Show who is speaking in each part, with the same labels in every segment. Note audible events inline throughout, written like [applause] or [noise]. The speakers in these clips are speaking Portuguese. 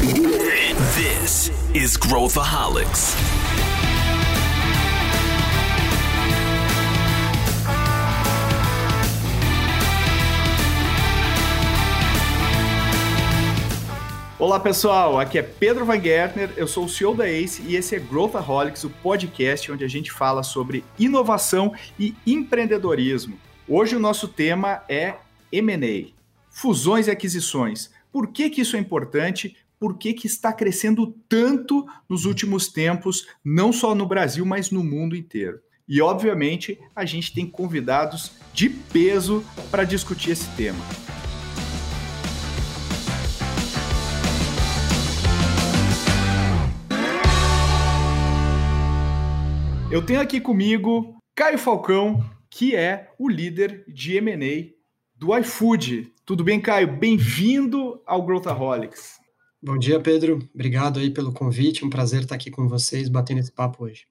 Speaker 1: This is Growthaholics.
Speaker 2: Olá pessoal, aqui é Pedro Van Gertner, eu sou o CEO da ACE e esse é Growthaholics, o podcast onde a gente fala sobre inovação e empreendedorismo. Hoje o nosso tema é M&A, fusões e aquisições. Por que, que isso é importante? Por que, que está crescendo tanto nos últimos tempos, não só no Brasil, mas no mundo inteiro? E, obviamente, a gente tem convidados de peso para discutir esse tema. Eu tenho aqui comigo Caio Falcão, que é o líder de M&A do iFood. Tudo bem, Caio? Bem-vindo ao Growthaholics.
Speaker 3: Bom dia, Pedro. Obrigado aí pelo convite. Um prazer estar aqui com vocês, batendo esse papo hoje.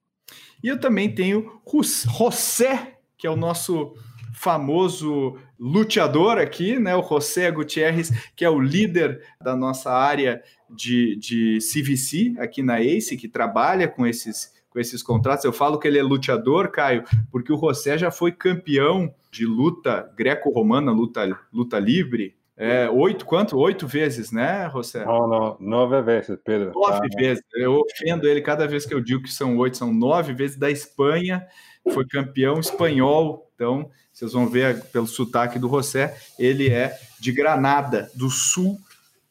Speaker 2: E eu também tenho José, que é o nosso famoso luteador aqui, né? O José Gutierrez, que é o líder da nossa área de, de CVC aqui na ACE, que trabalha com esses com esses contratos. Eu falo que ele é luteador, Caio, porque o José já foi campeão de luta greco-romana, luta, luta livre. É, oito, quanto? Oito vezes, né, José?
Speaker 4: Não, não, nove vezes, Pedro.
Speaker 2: Nove tá. vezes. Eu ofendo ele cada vez que eu digo que são oito, são nove vezes da Espanha. Foi campeão espanhol. Então, vocês vão ver pelo sotaque do José, ele é de Granada, do sul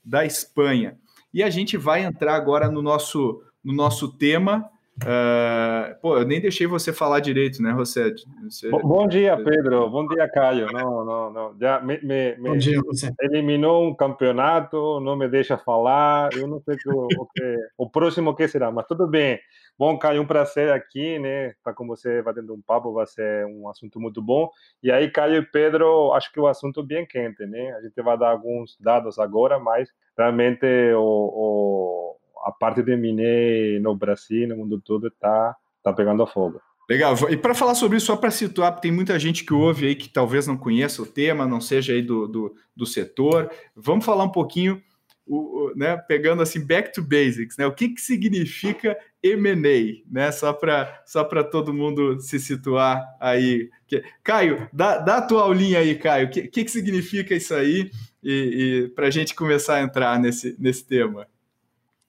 Speaker 2: da Espanha. E a gente vai entrar agora no nosso, no nosso tema, Uh, pô, eu nem deixei você falar direito, né, José? Você...
Speaker 4: Bom, bom, dia, Pedro. Bom dia, Caio. Não, não, não. Já me, me, me
Speaker 3: bom dia, José.
Speaker 4: eliminou um campeonato, não me deixa falar. Eu não sei o, o, que, o próximo que será, mas tudo bem. Bom, Caio, um prazer aqui, né? Estar com você batendo um papo, vai ser um assunto muito bom. E aí, Caio e Pedro, acho que o assunto é bem quente, né? A gente vai dar alguns dados agora, mas realmente o, o a parte de Miné no Brasil, no mundo todo, está tá pegando fogo.
Speaker 2: Legal. E para falar sobre isso, só para situar, tem muita gente que ouve aí que talvez não conheça o tema, não seja aí do, do, do setor. Vamos falar um pouquinho, o, o, né, pegando assim, back to basics, né? O que, que significa M&A, né? Só para só todo mundo se situar aí. Caio, dá, dá a tua aulinha aí, Caio. O que, que, que significa isso aí? E, e para a gente começar a entrar nesse, nesse tema.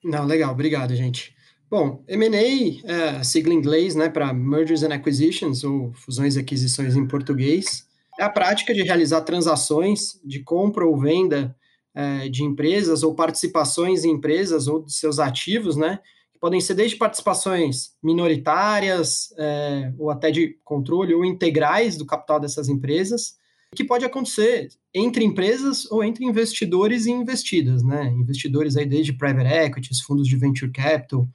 Speaker 3: Não, legal, obrigado, gente. Bom, M&A, é, sigla em inglês, né, para Mergers and Acquisitions, ou fusões e aquisições em português, é a prática de realizar transações de compra ou venda é, de empresas ou participações em empresas ou de seus ativos, né, que podem ser desde participações minoritárias é, ou até de controle ou integrais do capital dessas empresas, que pode acontecer entre empresas ou entre investidores e investidas, né? Investidores aí desde private equities, fundos de venture capital,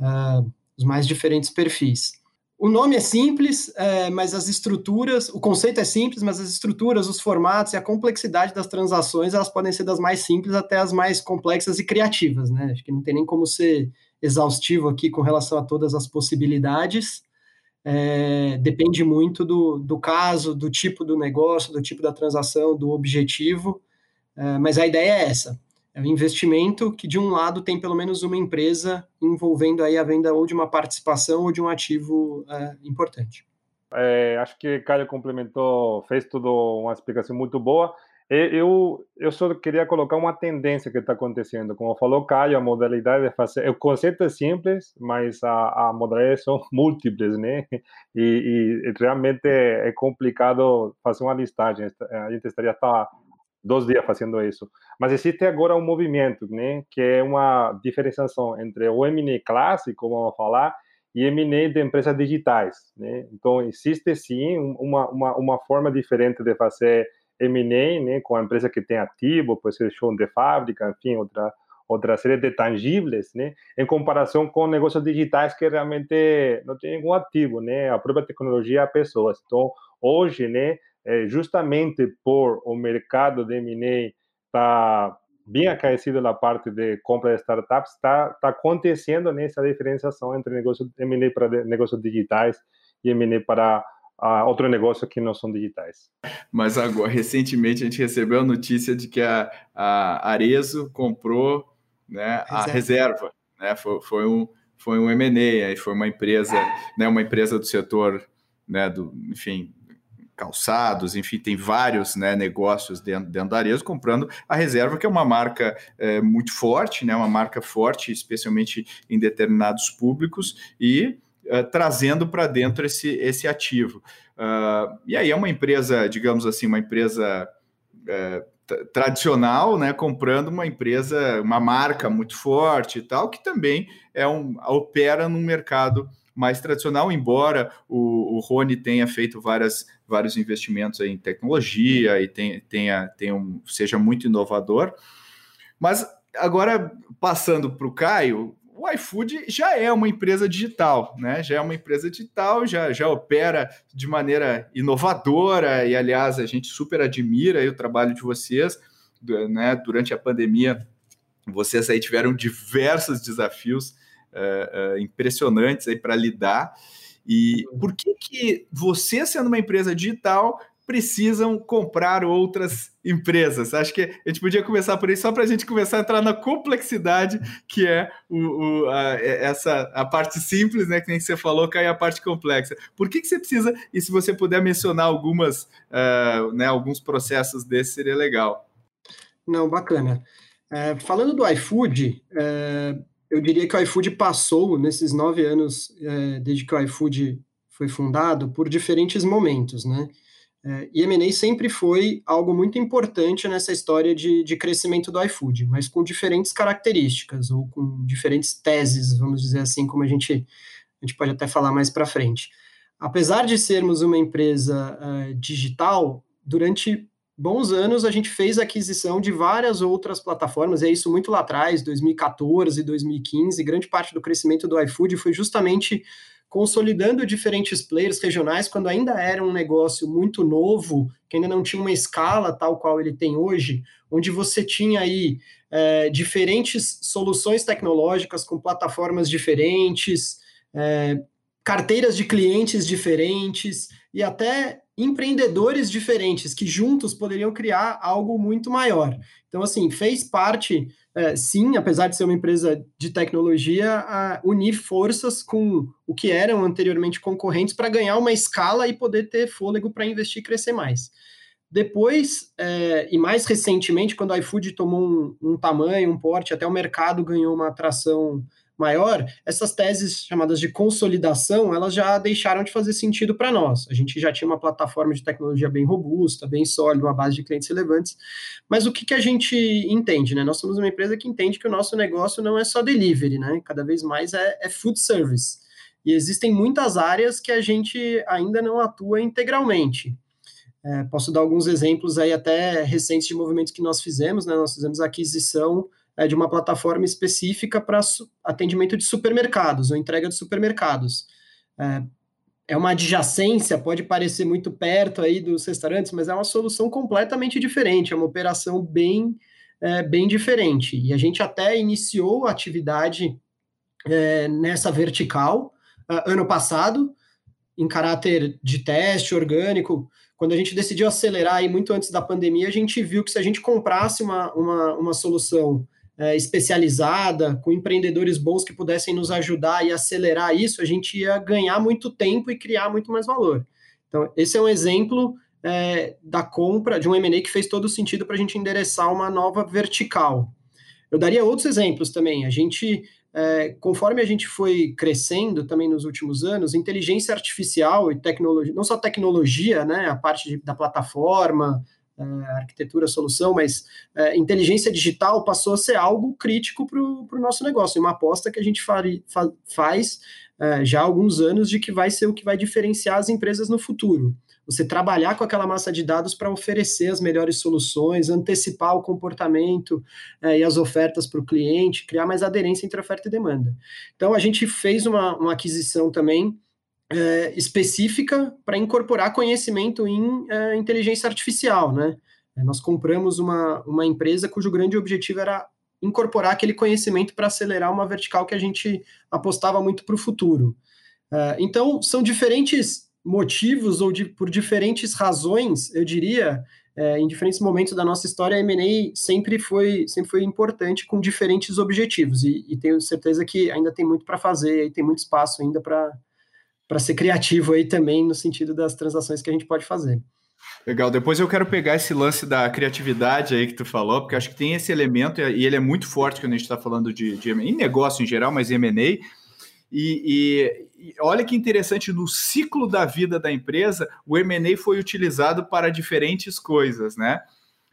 Speaker 3: uh, os mais diferentes perfis. O nome é simples, é, mas as estruturas, o conceito é simples, mas as estruturas, os formatos e a complexidade das transações, elas podem ser das mais simples até as mais complexas e criativas, né? Acho que não tem nem como ser exaustivo aqui com relação a todas as possibilidades é, depende muito do, do caso, do tipo do negócio, do tipo da transação, do objetivo, é, mas a ideia é essa. É um investimento que, de um lado, tem pelo menos uma empresa envolvendo aí a venda ou de uma participação ou de um ativo é, importante.
Speaker 4: É, acho que Caio complementou, fez tudo uma explicação muito boa. Eu, eu só queria colocar uma tendência que está acontecendo. Como falou Caio, a modalidade de fazer. O conceito é simples, mas a, a modalidade são [laughs] múltiplas, né? E, e, realmente é complicado fazer uma listagem. A gente estaria hasta dois dias fazendo isso. Mas existe agora um movimento, né? Que é uma diferenciação entre o M&A clássico, vamos falar, e M&A de empresas digitais, né? Então, existe sim uma, uma, uma forma diferente de fazer M&A, né, com a empresa que tem ativo, pode ser chão de fábrica, enfim, outra outra série de tangíveis, né, em comparação com negócios digitais que realmente não tem nenhum ativo, né, a própria tecnologia, pessoas. Então, hoje, né, é justamente por o mercado de M&A tá bem aquecido na parte de compra de startups, está tá acontecendo nessa né, diferenciação entre negócios M&A para negócios digitais e M&A para a outro negócio que não são digitais.
Speaker 2: Mas agora, recentemente, a gente recebeu a notícia de que a, a Arezo comprou né, a reserva. Né, foi, foi um, foi um M&A, aí foi uma empresa, né, uma empresa do setor, né, do, enfim, calçados, enfim, tem vários né, negócios dentro, dentro da Arezzo comprando a reserva, que é uma marca é, muito forte, né, uma marca forte, especialmente em determinados públicos, e uh, trazendo para dentro esse, esse ativo. Uh, e aí é uma empresa, digamos assim, uma empresa uh, tradicional, né, comprando uma empresa, uma marca muito forte e tal, que também é um, opera num mercado mais tradicional, embora o, o Rony tenha feito várias, vários investimentos em tecnologia e tenha, tenha, tenha um, seja muito inovador. Mas agora, passando para o Caio, o iFood já é uma empresa digital, né? Já é uma empresa digital, já, já opera de maneira inovadora, e aliás, a gente super admira o trabalho de vocês, né? Durante a pandemia, vocês aí tiveram diversos desafios uh, uh, impressionantes aí para lidar. E por que, que você, sendo uma empresa digital, precisam comprar outras empresas. Acho que a gente podia começar por isso, só para a gente começar a entrar na complexidade que é o, o a, essa a parte simples, né? Que nem você falou, cai a parte complexa. Por que, que você precisa? E se você puder mencionar algumas, uh, né, alguns processos desses, seria legal.
Speaker 3: Não, bacana. É, falando do iFood, é, eu diria que o iFood passou nesses nove anos é, desde que o iFood foi fundado por diferentes momentos, né? É, e M&A sempre foi algo muito importante nessa história de, de crescimento do iFood, mas com diferentes características, ou com diferentes teses, vamos dizer assim, como a gente, a gente pode até falar mais para frente. Apesar de sermos uma empresa uh, digital, durante bons anos a gente fez aquisição de várias outras plataformas, e é isso muito lá atrás, 2014, 2015, grande parte do crescimento do iFood foi justamente consolidando diferentes players regionais quando ainda era um negócio muito novo, que ainda não tinha uma escala tal qual ele tem hoje, onde você tinha aí é, diferentes soluções tecnológicas com plataformas diferentes, é, carteiras de clientes diferentes e até empreendedores diferentes que juntos poderiam criar algo muito maior. Então, assim, fez parte, é, sim, apesar de ser uma empresa de tecnologia, unir forças com o que eram anteriormente concorrentes para ganhar uma escala e poder ter fôlego para investir e crescer mais. Depois, é, e mais recentemente, quando a iFood tomou um, um tamanho, um porte, até o mercado ganhou uma atração maior, essas teses chamadas de consolidação, elas já deixaram de fazer sentido para nós. A gente já tinha uma plataforma de tecnologia bem robusta, bem sólida, uma base de clientes relevantes, mas o que, que a gente entende, né? Nós somos uma empresa que entende que o nosso negócio não é só delivery, né? Cada vez mais é, é food service. E existem muitas áreas que a gente ainda não atua integralmente. É, posso dar alguns exemplos aí até recentes de movimentos que nós fizemos, né? Nós fizemos aquisição é, de uma plataforma específica para atendimento de supermercados ou entrega de supermercados. É, é uma adjacência, pode parecer muito perto aí dos restaurantes, mas é uma solução completamente diferente, é uma operação bem, é, bem diferente. E a gente até iniciou a atividade é, nessa vertical uh, ano passado, em caráter de teste orgânico, quando a gente decidiu acelerar aí muito antes da pandemia, a gente viu que se a gente comprasse uma, uma, uma solução é, especializada, com empreendedores bons que pudessem nos ajudar e acelerar isso, a gente ia ganhar muito tempo e criar muito mais valor. Então, esse é um exemplo é, da compra de um M&A que fez todo sentido para a gente endereçar uma nova vertical. Eu daria outros exemplos também. A gente, é, conforme a gente foi crescendo também nos últimos anos, inteligência artificial e tecnologia, não só tecnologia, né, a parte de, da plataforma, arquitetura, solução, mas uh, inteligência digital passou a ser algo crítico para o nosso negócio, uma aposta que a gente fari, fa, faz uh, já há alguns anos de que vai ser o que vai diferenciar as empresas no futuro. Você trabalhar com aquela massa de dados para oferecer as melhores soluções, antecipar o comportamento e as ofertas para o cliente, criar mais aderência entre oferta e demanda. Então, a gente fez uma, uma aquisição também é, específica para incorporar conhecimento em é, inteligência artificial, né? É, nós compramos uma, uma empresa cujo grande objetivo era incorporar aquele conhecimento para acelerar uma vertical que a gente apostava muito para o futuro. Então, são diferentes motivos ou de, por diferentes razões, eu diria, é, em diferentes momentos da nossa história, a M&A sempre foi, sempre foi importante com diferentes objetivos, e, e tenho certeza que ainda tem muito para fazer, e tem muito espaço ainda para ser criativo aí também, no sentido das transações que a gente pode fazer.
Speaker 2: Legal, depois eu quero pegar esse lance da criatividade aí que tu falou, porque acho que tem esse elemento, e ele é muito forte quando a gente está falando de, de em negócio em geral, mas M&A, e, e, e, olha que interessante, no ciclo da vida da empresa, o M&A foi utilizado para diferentes coisas, né?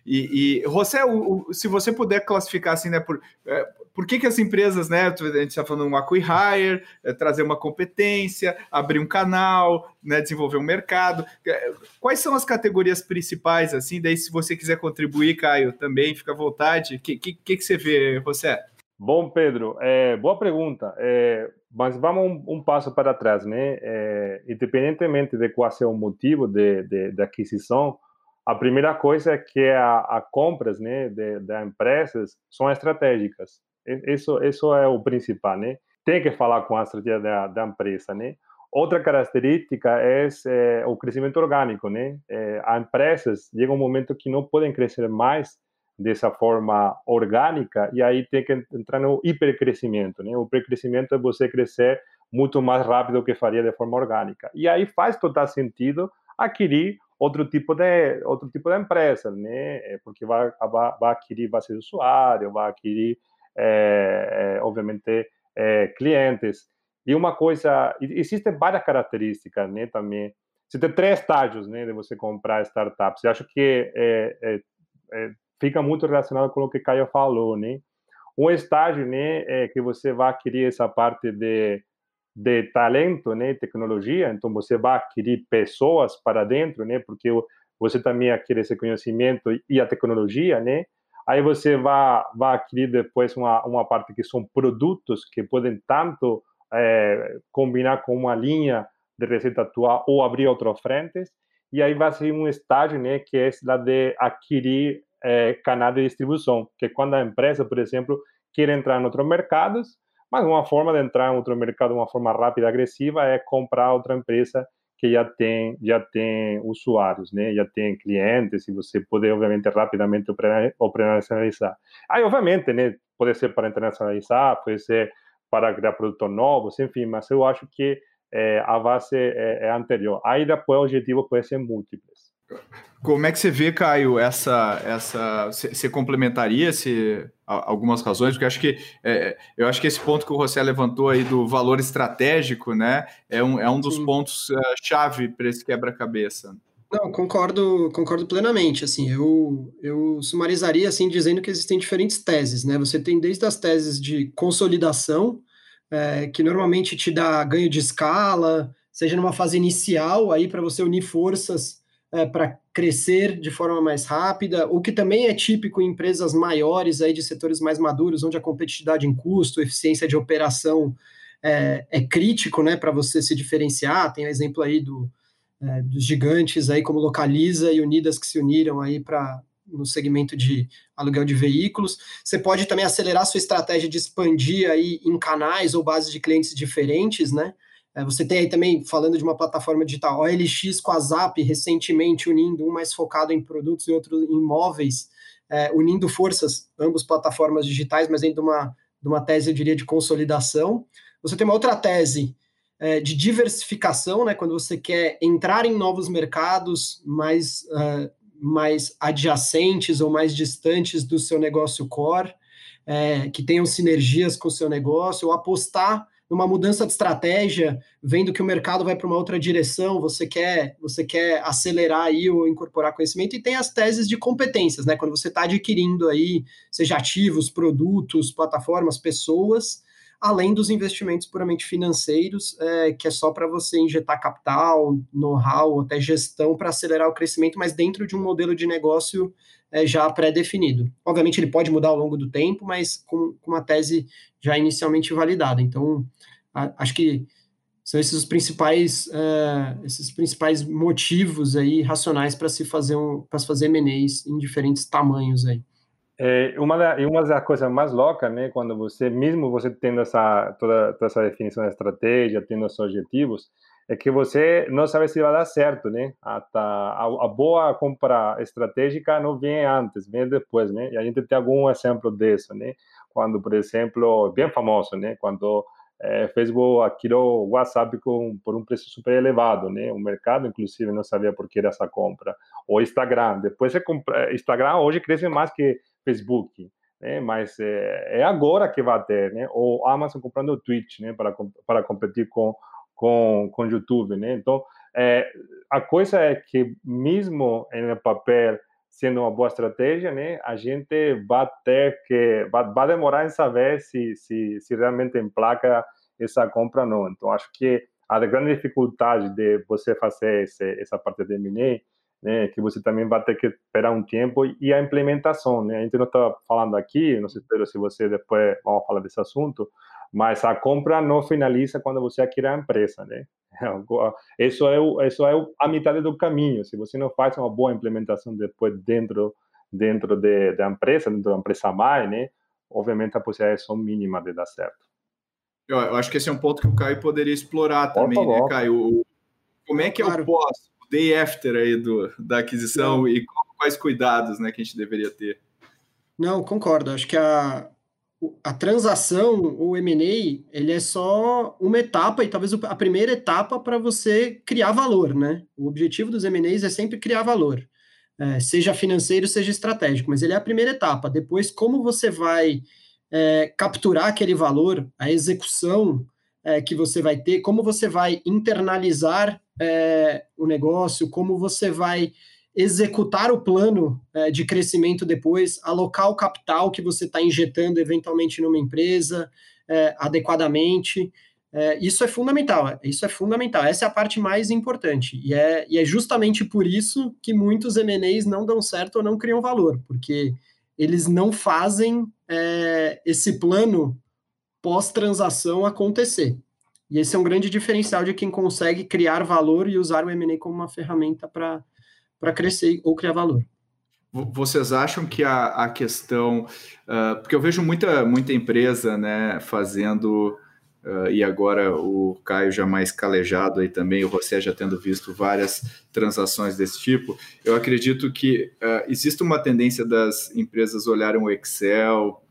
Speaker 2: E, e José, o, o, se você puder classificar assim, né, por, é, por que, que as empresas, né, a gente está falando um acquire, é, trazer uma competência, abrir um canal, né, desenvolver um mercado, é, quais são as categorias principais, assim, daí se você quiser contribuir, Caio, também, fica à vontade, o que, que, que, você vê, José?
Speaker 4: Bom, Pedro, é, boa pergunta, é, mas vamos um, um, passo para trás, né, é, independentemente de qual seja o motivo de, de, de aquisição, a primeira coisa é que a, a compras né, de, de empresas são estratégicas. Isso, isso é o principal, né? Tem que falar com a estratégia da, da empresa, né? Outra característica é, é, o crescimento orgânico, né? É, as empresas chega um momento que não podem crescer mais dessa forma orgânica e aí tem que entrar no hipercrescimento, né? O hipercrescimento é você crescer muito mais rápido do que faria de forma orgânica. E aí faz total sentido adquirir outro tipo de outro tipo de empresa, né? É, porque vai, vai, vai adquirir base de usuário, vai adquirir, é, é, obviamente, é, clientes. E uma coisa, existem várias características, né? Também, você tem três estágios, né? De você comprar startups. Eu acho que é, é, fica muito relacionado com o que Caio falou, né? Um estágio, né? É que você vai adquirir essa parte de de talento, né, tecnologia, então você vai adquirir pessoas para dentro, né, porque você também adquire esse conhecimento e a tecnologia, né, aí você vai, vai adquirir depois uma, uma parte que são produtos que podem tanto é, combinar com uma linha de receita atual ou abrir outras frentes, e aí vai ser um estágio, né, que é lá de adquirir é, canal de distribuição, que é quando a empresa, por exemplo, quer entrar em outros mercados, mas uma forma de entrar em outro mercado de uma forma rápida e agressiva é comprar outra empresa que já tem já tem usuários, né? Já tem clientes e você pode obviamente rapidamente operacionalizar. Aí obviamente, né? Pode ser para internacionalizar, pode ser para criar produtos novos, enfim. Mas eu acho que é, a base é, é anterior. Aí depois o objetivo pode ser múltiplos.
Speaker 2: Como é que você vê, Caio, essa, essa, você complementaria se algumas razões? Porque acho que é, eu acho que esse ponto que o José levantou aí do valor estratégico, né, é um, é um dos Sim. pontos uh, chave para esse quebra-cabeça.
Speaker 3: Não, concordo, concordo plenamente. Assim, eu, eu sumarizaria assim dizendo que existem diferentes teses, né? Você tem desde as teses de consolidação, é, que normalmente te dá ganho de escala, seja numa fase inicial aí para você unir forças é, para crescer de forma mais rápida, o que também é típico em empresas maiores aí de setores mais maduros, onde a competitividade em custo, eficiência de operação é, é crítico, né, para você se diferenciar. Tem o exemplo aí do, é, dos gigantes aí como Localiza e Unidas que se uniram aí para no segmento de aluguel de veículos. Você pode também acelerar sua estratégia de expandir aí em canais ou bases de clientes diferentes, né? É, você tem aí também, falando de uma plataforma digital, OLX com a Zap, recentemente unindo um mais focado em produtos e outro em imóveis, é, unindo forças, ambas plataformas digitais, mas dentro de uma, de uma tese, eu diria, de consolidação. Você tem uma outra tese é, de diversificação, né, quando você quer entrar em novos mercados mais, uh, mais adjacentes ou mais distantes do seu negócio core, é, que tenham sinergias com o seu negócio, ou apostar numa mudança de estratégia, vendo que o mercado vai para uma outra direção, você quer, você quer acelerar aí ou incorporar conhecimento, e tem as teses de competências, né? Quando você está adquirindo aí, seja ativos, produtos, plataformas, pessoas, além dos investimentos puramente financeiros, é, que é só para você injetar capital, know-how, até gestão para acelerar o crescimento, mas dentro de um modelo de negócio é, já pré-definido. Obviamente, ele pode mudar ao longo do tempo, mas com, com uma tese já inicialmente validada. Então, a, acho que são esses os principais, uh, esses principais motivos aí racionais para se fazer um, para fazer M&As em diferentes tamanhos aí.
Speaker 4: É, uma, da, uma das coisas mais loucas, né, quando você, mesmo você tendo essa, toda, toda essa definição da estratégia, tendo os objetivos, é que você não sabe se vai dar certo, né? A, a, a boa compra estratégica não vem antes, vem depois, né? E a gente tem algum exemplo disso, né? Quando, por exemplo, bem famoso, né? Quando é, Facebook adquiriu o WhatsApp com, por um preço super elevado, né? O mercado, inclusive, não sabia por que era essa compra. O Instagram, depois você compra, Instagram hoje cresce mais que Facebook, né? Mas é, é agora que vai ter, né? O Amazon comprando o Twitch, né? Para para competir com com, com YouTube, né? Então, é, a coisa é que mesmo no papel sendo uma boa estratégia, né, a gente vai ter que vai, vai demorar em saber se, se, se realmente emplaca essa compra ou não. Então, acho que a grande dificuldade de você fazer esse, essa parte de M&A né, que você também vai ter que esperar um tempo e a implementação, né? A gente não está falando aqui, não sei se você depois vamos falar desse assunto, mas a compra não finaliza quando você adquire a empresa, né? [laughs] Isso é, o, isso é a metade do caminho. Se você não faz uma boa implementação depois dentro dentro de, da empresa, dentro da empresa mãe, né? Obviamente a possibilidade são mínima de dar certo.
Speaker 2: Eu, eu, acho que esse é um ponto que o Caio poderia explorar também, né, Caio? Como é que é claro. o pós, o day after aí do, da aquisição e quais cuidados, né, que a gente deveria ter?
Speaker 3: Não, concordo. Acho que a, a transação, o M&A, ele é só uma etapa e talvez a primeira etapa para você criar valor, né? O objetivo dos M&As é sempre criar valor, é, seja financeiro, seja estratégico, mas ele é a primeira etapa. Depois, como você vai é, capturar aquele valor, a execução é, que você vai ter, como você vai internalizar é, o negócio, como você vai executar o plano é, de crescimento depois, alocar o capital que você está injetando eventualmente numa empresa é, adequadamente. É, isso é fundamental, isso é fundamental. Essa é a parte mais importante. E é, e é justamente por isso que muitos MNEs não dão certo ou não criam valor, porque eles não fazem é, esse plano pós-transação acontecer. E esse é um grande diferencial de quem consegue criar valor e usar o M&A como uma ferramenta para crescer ou criar valor.
Speaker 2: Vocês acham que a, a questão. Uh, porque eu vejo muita, muita empresa né, fazendo. Uh, e agora o Caio já mais calejado aí também, o José já tendo visto várias transações desse tipo, eu acredito que uh, existe uma tendência das empresas olharem o Excel,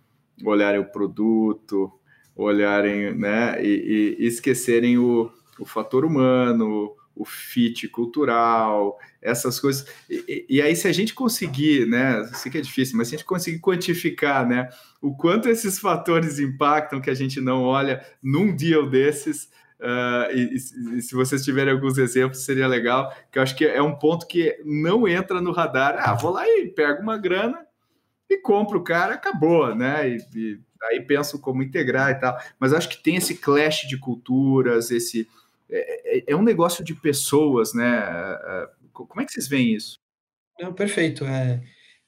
Speaker 2: olharem o produto, olharem, né, e, e esquecerem o, o fator humano, o fit cultural, essas coisas. E, e, aí, se a gente conseguir, né? Sei que é difícil, mas se a gente conseguir quantificar, né? O quanto esses fatores impactam que a gente não olha num deal desses. Uh, e, e, se vocês tiverem alguns exemplos, seria legal, que eu acho que é um ponto que não entra no radar. Ah, vou lá e pego uma grana e compro o cara, acabou, né? E aí penso como integrar e tal. Mas acho que tem esse clash de culturas, esse é, é, é um negócio de pessoas, né? É, é, como é que vocês veem isso?
Speaker 3: Não, perfeito. É,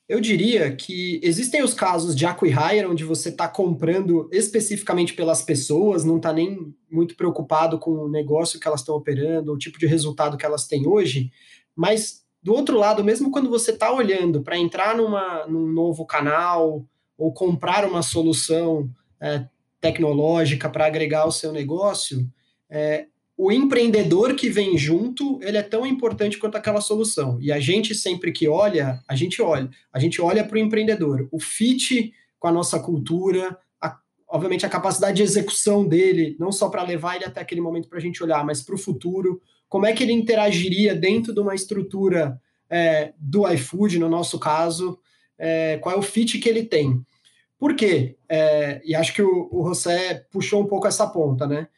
Speaker 3: eu diria que existem os casos de acquihire, onde você está comprando especificamente pelas pessoas, não está nem muito preocupado com o negócio que elas estão operando, o tipo de resultado que elas têm hoje, mas do outro lado, mesmo quando você está olhando para entrar numa, num novo canal ou comprar uma solução é, tecnológica para agregar o seu negócio, é, o empreendedor que vem junto, ele é tão importante quanto aquela solução. E a gente sempre que olha, a gente olha, a gente olha para o empreendedor, o fit com a nossa cultura, a, obviamente a capacidade de execução dele, não só para levar ele até aquele momento para a gente olhar, mas para o futuro, como é que ele interagiria dentro de uma estrutura é, do iFood, no nosso caso, é, qual é o fit que ele tem. Por quê? É, e acho que o, o José puxou um pouco essa ponta, né?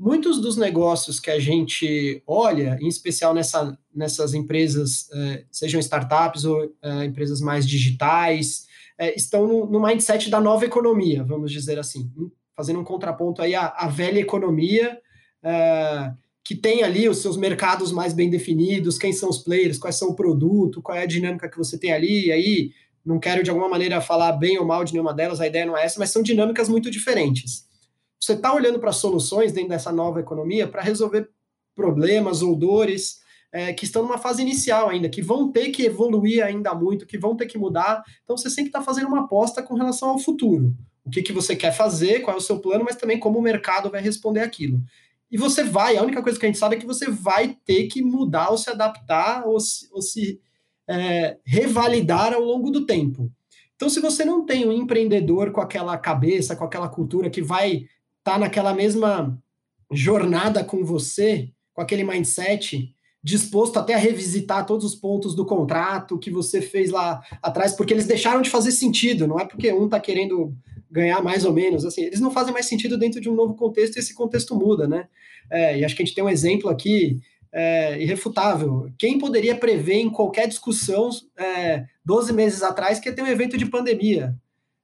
Speaker 3: muitos dos negócios que a gente olha, em especial nessa, nessas empresas, eh, sejam startups ou eh, empresas mais digitais, eh, estão no, no, mindset da nova economia, vamos dizer assim, fazendo um contraponto aí à, à velha economia, que tem ali os seus mercados mais bem definidos, quem são os players, quais são o produto, qual é a dinâmica que você tem ali, e aí não quero de alguma maneira falar bem ou mal de nenhuma delas, a ideia não é essa, mas são dinâmicas muito diferentes você está olhando para soluções dentro dessa nova economia para resolver problemas ou dores é, que estão numa fase inicial ainda, que vão ter que evoluir ainda muito, que vão ter que mudar. Então você sempre está fazendo uma aposta com relação ao futuro. O que, que você quer fazer, qual é o seu plano, mas também como o mercado vai responder aquilo. e você vai, a única coisa que a gente sabe é que você vai ter que mudar ou se adaptar ou se, ou se é, revalidar ao longo do tempo. Então, se você não tem um empreendedor com aquela cabeça, com aquela cultura que vai estar tá naquela mesma jornada com você, com aquele mindset, disposto até a revisitar todos os pontos do contrato que você fez lá atrás, porque eles deixaram de fazer sentido, não é porque um está querendo ganhar mais ou menos, assim, eles não fazem mais sentido dentro de um novo contexto e esse contexto muda, né? É, e acho que a gente tem um exemplo aqui é, irrefutável. Quem poderia prever em qualquer discussão é, 12 meses atrás que ia ter um evento de pandemia?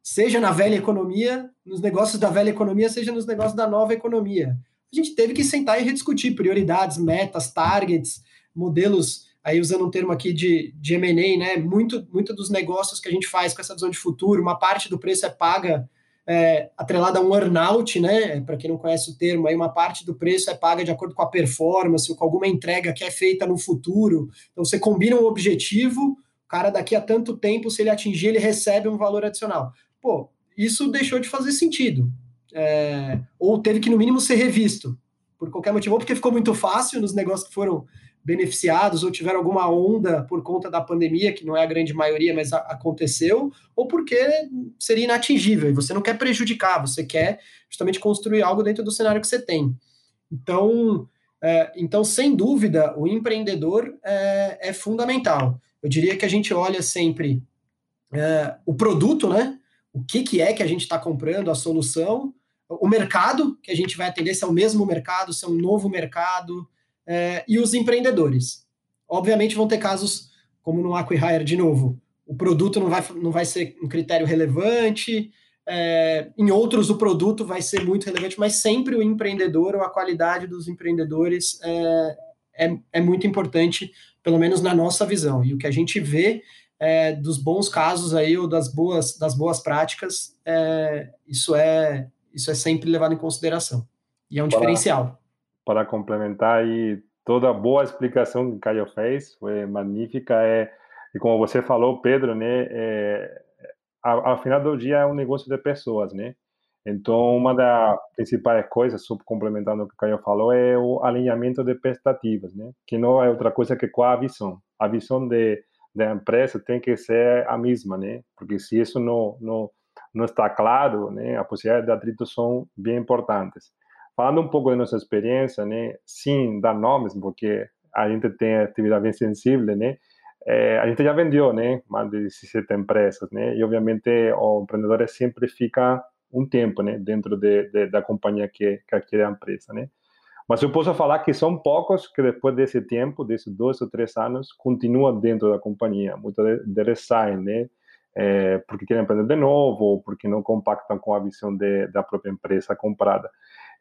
Speaker 3: Seja na velha economia, nos negócios da velha economia, seja nos negócios da nova economia. A gente teve que sentar e rediscutir prioridades, metas, targets, modelos aí usando um termo aqui de, de M&A, né, muito, muito dos negócios que a gente faz com essa visão de futuro, uma parte do preço é paga é, atrelada a um earnout, né? Para quem não conhece o termo, aí uma parte do preço é paga de acordo com a performance ou com alguma entrega que é feita no futuro. Então você combina um objetivo, o cara daqui a tanto tempo, se ele atingir, ele recebe um valor adicional. Pô, isso deixou de fazer sentido. É, ou teve que, no mínimo, ser revisto por qualquer motivo, ou porque ficou muito fácil nos negócios que foram beneficiados ou tiveram alguma onda por conta da pandemia, que não é a grande maioria, mas aconteceu, ou porque seria inatingível e você não quer prejudicar, você quer justamente construir algo dentro do cenário que você tem. Então, é, então sem dúvida, o empreendedor é, é, fundamental. Eu diria que a gente olha sempre é, o produto, né? O que, que é que a gente está comprando, a solução, o mercado que a gente vai atender, se é o mesmo mercado, se é um novo mercado, é, e os empreendedores. Obviamente vão ter casos como no Acquihire, de novo, o produto não vai, não vai ser um critério relevante, é, em outros o produto vai ser muito relevante, mas sempre o empreendedor ou a qualidade dos empreendedores é, é, é muito importante, pelo menos na nossa visão. E o que a gente vê é, dos bons casos aí, ou das boas, das boas práticas, é, isso, é, isso é sempre levado em consideração. E é um diferencial
Speaker 4: para complementar aí toda a boa explicação que o Caio fez, foi magnífica. É, e como você falou, Pedro, né, é, ao, final do dia é um negócio de pessoas, né? Então, uma das principais coisas, complementando o que o Caio falou, é o alinhamento de expectativas, né? Que não é outra coisa que qual a visão. A visão de, da empresa tem que ser a mesma, né? Porque se isso não, não, não está claro, né, a possibilidade de atritos são bem importantes. Falando um pouco da nossa experiência, né, sim, dar nomes, porque a gente tem atividade bem sensível, né, é, a gente já vendeu, né, mais de 17 empresas, né, e obviamente o empreendedor sempre fica um tempo, né, dentro de, de, da companhia que, que adquire a empresa, né. Mas eu posso falar que são poucos que depois desse tempo, desses dois ou três anos, continuam dentro da companhia. Muitos deles saem, né, é, porque querem aprender de novo ou porque não compactam com a visão de, da própria empresa comprada.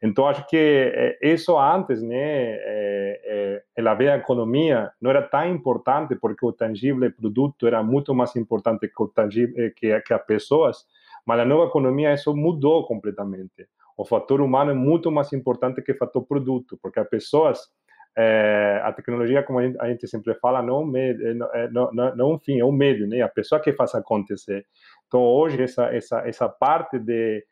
Speaker 4: Então, acho que eh, isso antes, né, é, é, a velha economia não era tão importante porque o tangível produto era muito mais importante que, o tangível, eh, que, que as pessoas, mas na nova economia isso mudou completamente. O fator humano é muito mais importante que o fator produto, porque as pessoas, é, a tecnologia, como a gente, a sempre fala, não, é, não, não, não um fim, é um meio, né? A pessoa que faz acontecer. Então, hoje, essa, essa, essa parte de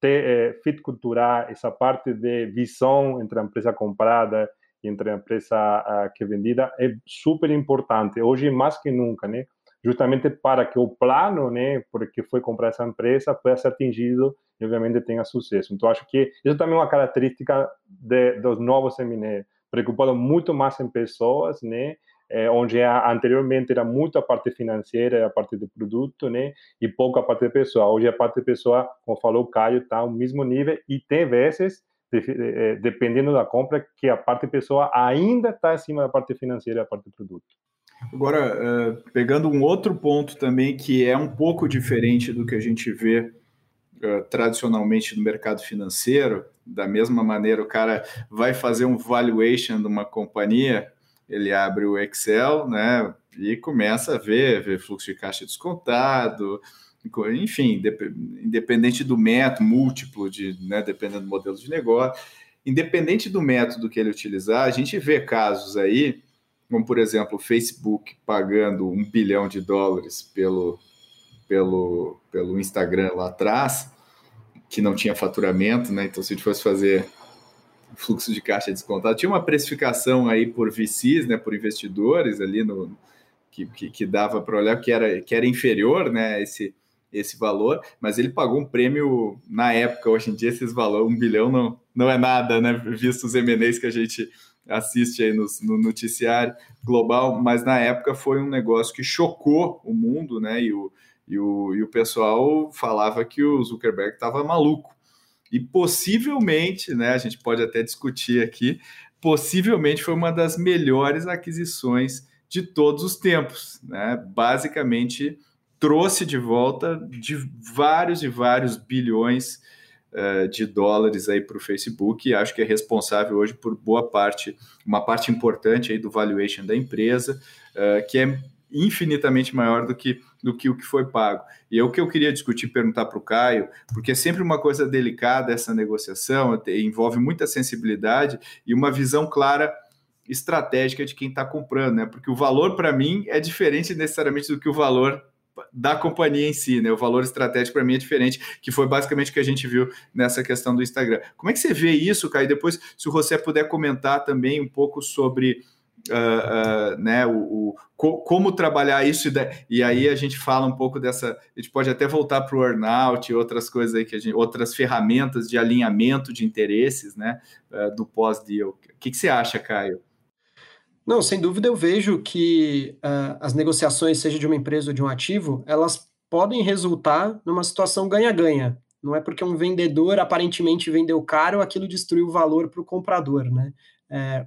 Speaker 4: ter é, fit cultural, essa parte de visão entre a empresa comprada e entre a empresa que é vendida é super importante, hoje mais que nunca, né? Justamente para que o plano, né, porque foi comprar essa empresa, possa ser atingido e, obviamente, tenha sucesso. Então, acho que isso também é uma característica de, dos novos MNE, preocupado muito mais em pessoas, né, é, onde anteriormente era muito a parte financeira, a parte do produto, né, e pouco a parte pessoal. Hoje a parte pessoal, como falou o Caio, está ao mesmo nível e tem vezes, é, dependendo da compra, que a parte pessoal ainda está acima da parte financeira e da parte do produto.
Speaker 2: Agora, pegando um outro ponto também que é um pouco diferente do que a gente vê tradicionalmente no mercado financeiro, da mesma maneira o cara vai fazer um valuation de uma companhia, ele abre o Excel, né, e começa a ver, ver fluxo de caixa descontado, enfim, independente do método, múltiplo, de, né, dependendo do modelo de negócio, independente do método que ele utilizar, a gente vê casos aí, como por exemplo o Facebook pagando um bilhão de dólares pelo, pelo, pelo Instagram lá atrás, que não tinha faturamento, né? Então, se a gente fosse fazer fluxo de caixa descontado. Tinha uma precificação aí por VCs, né, por investidores ali no que, que, que dava para olhar que era, que era inferior, né, esse, esse valor, mas ele pagou um prêmio na época. Hoje em dia, esses valores, um bilhão não, não é nada, né, visto os MNEs que a gente assiste aí no, no, noticiário global, mas na época foi um negócio que chocou o mundo, né? E o, e o, e o pessoal falava que o Zuckerberg estava maluco. E possivelmente, né? A gente pode até discutir aqui, possivelmente foi uma das melhores aquisições de todos os tempos, né? Basicamente trouxe de volta de vários e vários bilhões uh, de dólares aí para o Facebook e acho que é responsável hoje por boa parte, uma parte importante aí do valuation da empresa, uh, que é infinitamente maior do que, do que o que foi pago. E é o que eu queria discutir, perguntar para o Caio, porque é sempre uma coisa delicada essa negociação, envolve muita sensibilidade e uma visão clara estratégica de quem está comprando, né? Porque o valor para mim é diferente necessariamente do que o valor da companhia em si, né? O valor estratégico para mim é diferente, que foi basicamente o que a gente viu nessa questão do Instagram. Como é que você vê isso, Caio? Depois, se o José puder comentar também um pouco sobre Uh, uh, né, o, o co, como trabalhar isso, e, de, e, aí a gente fala um pouco dessa. A gente pode até voltar para o earnout e outras coisas aí que a gente, outras ferramentas de alinhamento de interesses né, uh, do pós-deal. O que, que, você acha, Caio?
Speaker 3: Não, sem dúvida eu vejo que as negociações, seja de uma empresa ou de um ativo, elas podem resultar numa situação ganha-ganha. Não é porque um vendedor aparentemente vendeu caro, aquilo destruiu o valor para o comprador, né? É,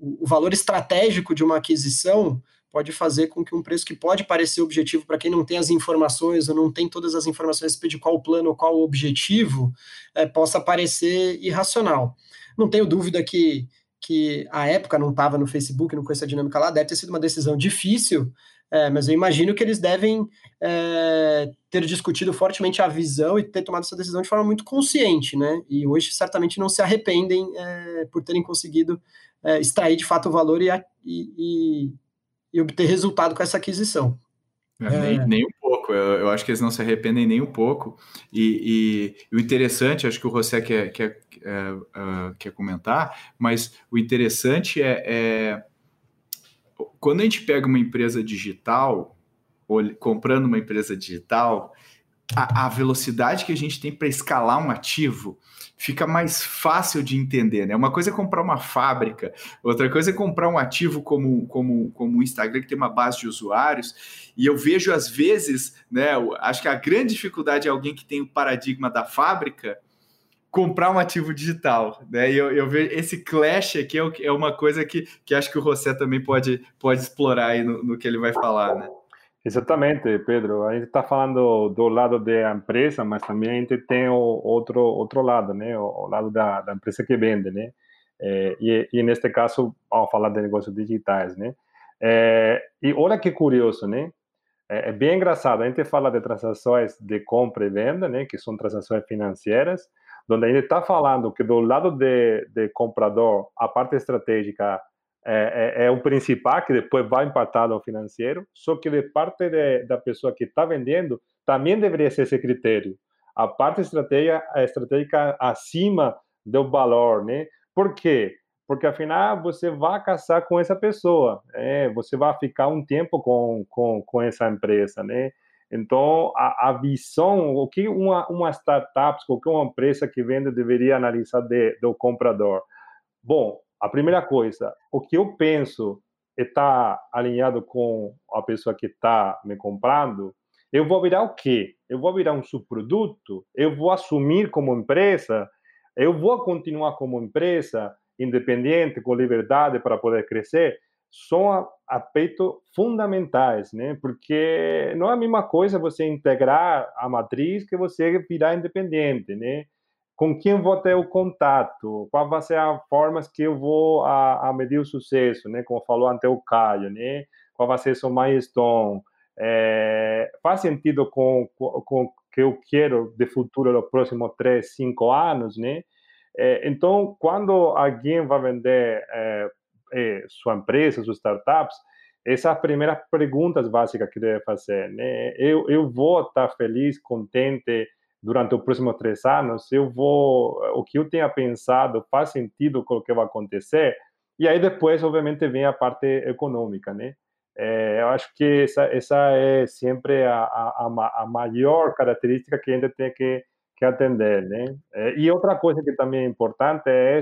Speaker 3: o valor estratégico de uma aquisição pode fazer com que um preço que pode parecer objetivo para quem não tem as informações ou não tem todas as informações de qual plano ou qual o objetivo, é, possa parecer irracional. Não tenho dúvida que, que a época não estava no Facebook, não com essa dinâmica lá, deve ter sido uma decisão difícil, é, mas eu imagino que eles devem é, ter discutido fortemente a visão e ter tomado essa decisão de forma muito consciente, né? E hoje certamente não se arrependem é, por terem conseguido é, extrair de fato o valor e, e, e, obter resultado com essa aquisição.
Speaker 2: É, nem, é. nem, um pouco, eu, eu, acho que eles não se arrependem nem um pouco. E, e o interessante, acho que o José quer, quer, quer comentar, mas o interessante é, quando a gente pega uma empresa digital, comprando uma empresa digital, a, a velocidade que a gente tem para escalar um ativo fica mais fácil de entender, né? Uma coisa é comprar uma fábrica, outra coisa é comprar um ativo como, como, como o Instagram, que tem uma base de usuários, e eu vejo às vezes, né? Acho que a grande dificuldade é alguém que tem o paradigma da fábrica comprar um ativo digital, né? E eu, eu vejo esse clash aqui é, é uma coisa que, que acho que o José também pode, pode explorar aí no, no que ele vai falar, né?
Speaker 4: Exatamente, Pedro. A gente está falando do lado da empresa, mas também a gente tem o outro outro lado, né? O, lado da, da empresa que vende, né? É, e, e neste caso, vamos falar de negócios digitais, né? É, e olha que curioso, né? É, é, bem engraçado. A gente fala de transações de compra e venda, né? Que são transações financeiras, onde a gente está falando que do lado de, de comprador, a parte estratégica é, é, é, o principal, que depois vai impactar no financeiro, só que de parte de, da pessoa que está vendendo, também deveria ser esse critério. A parte estratégica, a estratégica acima do valor, né? Por quê? Porque, afinal, você vai casar com essa pessoa, né? você vai ficar um tempo com, com, com essa empresa, né? Então, a, a visão, o que uma, uma startup, qualquer uma empresa que vende deveria analisar de, do comprador? Bom, a primeira coisa, o que eu penso está alinhado com a pessoa que está me comprando, eu vou virar o quê? Eu vou virar um subproduto? Eu vou assumir como empresa? Eu vou continuar como empresa independente, com liberdade para poder crescer? São aspectos fundamentais, né? Porque não é a mesma coisa você integrar a matriz que você virar independente, né? com quem vou ter o contato, qual vai ser as formas que eu vou a, a, medir o sucesso, né? Como falou ante o Caio, né? Qual vai ser o milestone? É, faz sentido com, com o que eu quero de futuro nos próximos três, cinco anos, né? É, então, quando alguém vai vender é, é, sua empresa, suas startups, essas primeiras perguntas básicas que deve fazer, né? Eu, eu vou estar feliz, contente, durante os próximos três anos, eu vou, o que eu tenha pensado faz sentido com o que vai acontecer, e aí depois, obviamente, vem a parte econômica, né? É, eu acho que essa, essa é sempre a, a, a, maior característica que a gente tem que, que atender, né? É, e outra coisa que também é importante é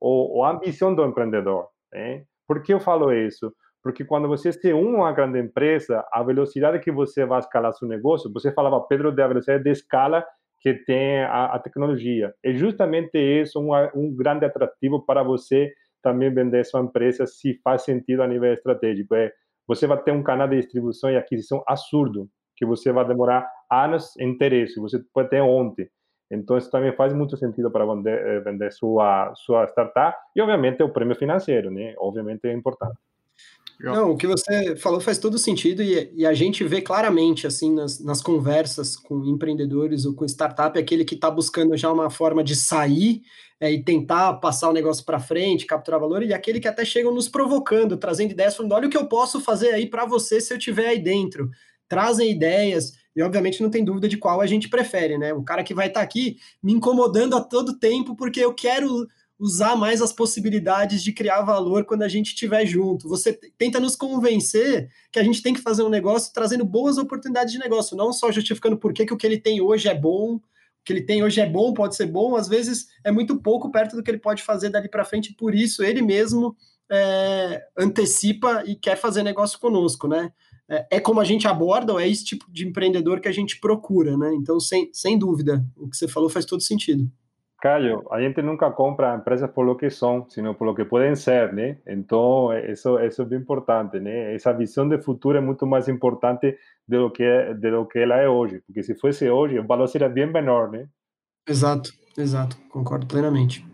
Speaker 4: o, a ambição do empreendedor, né? Por que eu falo isso? Porque quando você a uma grande empresa, a velocidade que você vai escalar seu negócio, você falava, Pedro, da velocidade de escala que tem a, a tecnologia. É justamente isso um, um grande atrativo para você também vender sua empresa se faz sentido a nível estratégico. É, você vai ter um canal de distribuição e aquisição absurdo, que você vai demorar anos em ter isso, você pode ter ontem. Então, isso também faz muito sentido para vender, eh, vender sua, sua startup. E, obviamente, o prêmio financeiro, né? Obviamente, é importante.
Speaker 3: Não, o que você falou faz todo sentido e, e a gente vê claramente, assim, nas, nas, conversas com empreendedores ou com startup, aquele que está buscando já uma forma de sair é, e tentar passar o negócio para frente, capturar valor, e aquele que até chegam nos provocando, trazendo ideias, falando, olha o que eu posso fazer aí para você se eu tiver aí dentro. Trazem ideias, e obviamente não tem dúvida de qual a gente prefere, né? O cara que vai estar tá aqui me incomodando a todo tempo porque eu quero usar mais as possibilidades de criar valor quando a gente estiver junto. Você tenta nos convencer que a gente tem que fazer um negócio trazendo boas oportunidades de negócio, não só justificando por que, que o que ele tem hoje é bom, o que ele tem hoje é bom, pode ser bom, às vezes é muito pouco perto do que ele pode fazer dali para frente, por isso ele mesmo é, antecipa e quer fazer negócio conosco, né? É, é como a gente aborda, ou é esse tipo de empreendedor que a gente procura, né? Então, sem, sem dúvida, o que você falou faz todo sentido.
Speaker 4: Caio, a gente nunca compra empresas por lo que são, sino por lo que podem ser, né? Então, isso, isso é bem importante, né? Essa visão de futuro é muito mais importante do que de lo que ela é hoje, porque se fosse hoje, o valor seria bem menor, né?
Speaker 3: Exato, exato, concordo plenamente.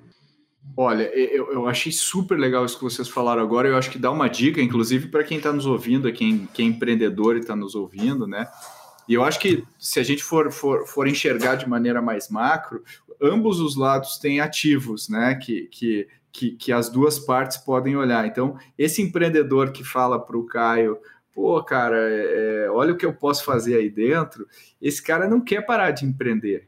Speaker 2: Olha, eu, eu achei super legal isso que vocês falaram agora. Eu acho que dá uma dica, inclusive, para quem está nos ouvindo, quem, quem é empreendedor e está nos ouvindo, né? E eu acho que se a gente for, for, for enxergar de maneira mais macro, ambos os lados têm ativos, né? Que, que, que, que as duas partes podem olhar. Então, esse empreendedor que fala para o Caio, pô, cara, é, é, olha o que eu posso fazer aí dentro, esse cara não quer parar de empreender.